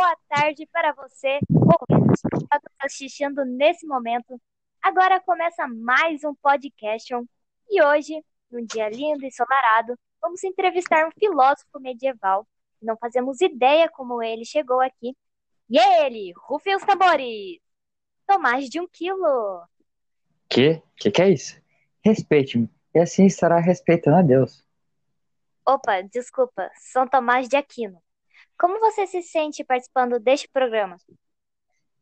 boa tarde para você, ouvinte, que está assistindo nesse momento. Agora começa mais um podcast e hoje, num dia lindo e ensolarado, vamos entrevistar um filósofo medieval. Não fazemos ideia como ele chegou aqui. E é ele, rufem os tambores! Tomás de um quilo! Que? Que que é isso? Respeite-me, e assim estará respeitando a Deus. Opa, desculpa, São Tomás de Aquino. Como você se sente participando deste programa?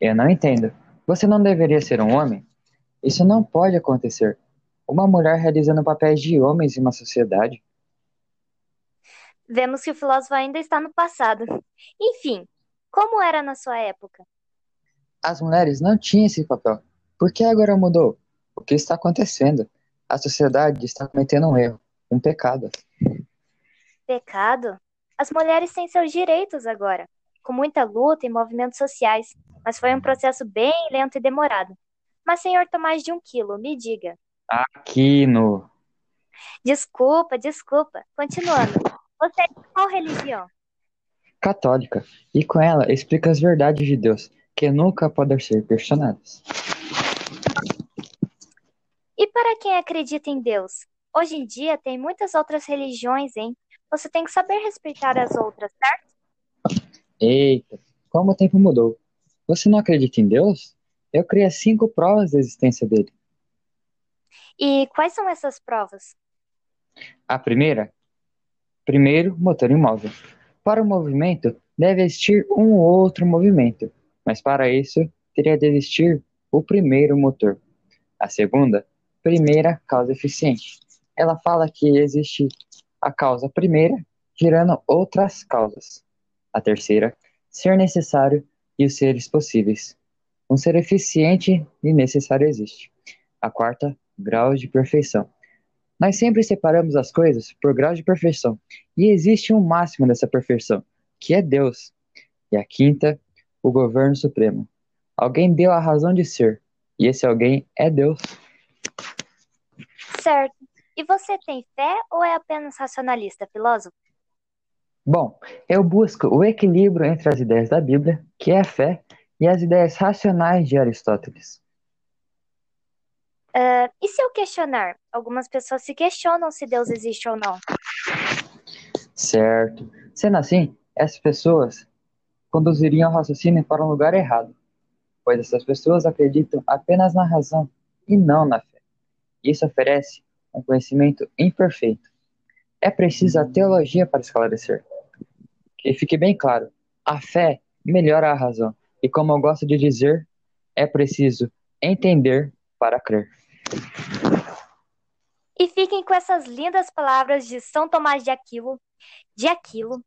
Eu não entendo. Você não deveria ser um homem? Isso não pode acontecer. Uma mulher realizando papéis de homens em uma sociedade. Vemos que o filósofo ainda está no passado. Enfim, como era na sua época? As mulheres não tinham esse papel. Por que agora mudou? O que está acontecendo? A sociedade está cometendo um erro, um pecado. Pecado? As mulheres têm seus direitos agora, com muita luta e movimentos sociais, mas foi um processo bem lento e demorado. Mas, senhor Tomás de um quilo, me diga. Aquino. Desculpa, desculpa. Continuando. Você é de qual religião? Católica. E com ela explica as verdades de Deus, que nunca podem ser questionadas. E para quem acredita em Deus? Hoje em dia tem muitas outras religiões, hein? Você tem que saber respeitar as outras, certo? Eita, como o tempo mudou. Você não acredita em Deus? Eu criei cinco provas da existência dele. E quais são essas provas? A primeira, primeiro, motor imóvel. Para o movimento, deve existir um ou outro movimento, mas para isso, teria de existir o primeiro motor. A segunda, primeira causa eficiente. Ela fala que existe a causa primeira gerando outras causas. A terceira, ser necessário e os seres possíveis. Um ser eficiente e necessário existe. A quarta, grau de perfeição. Nós sempre separamos as coisas por grau de perfeição, e existe um máximo dessa perfeição, que é Deus. E a quinta, o governo supremo. Alguém deu a razão de ser, e esse alguém é Deus. Certo. E você tem fé ou é apenas racionalista, filósofo? Bom, eu busco o equilíbrio entre as ideias da Bíblia, que é a fé, e as ideias racionais de Aristóteles. Uh, e se eu questionar? Algumas pessoas se questionam se Deus existe ou não. Certo. Sendo assim, essas pessoas conduziriam o raciocínio para um lugar errado, pois essas pessoas acreditam apenas na razão e não na fé. Isso oferece um conhecimento imperfeito. É preciso a teologia para esclarecer. Que fique bem claro, a fé melhora a razão, e como eu gosto de dizer, é preciso entender para crer. E fiquem com essas lindas palavras de São Tomás de Aquilo, de Aquilo.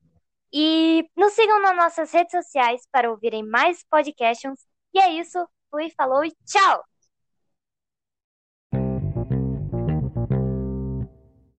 E nos sigam nas nossas redes sociais para ouvirem mais podcasts. E é isso. Fui, falou e tchau!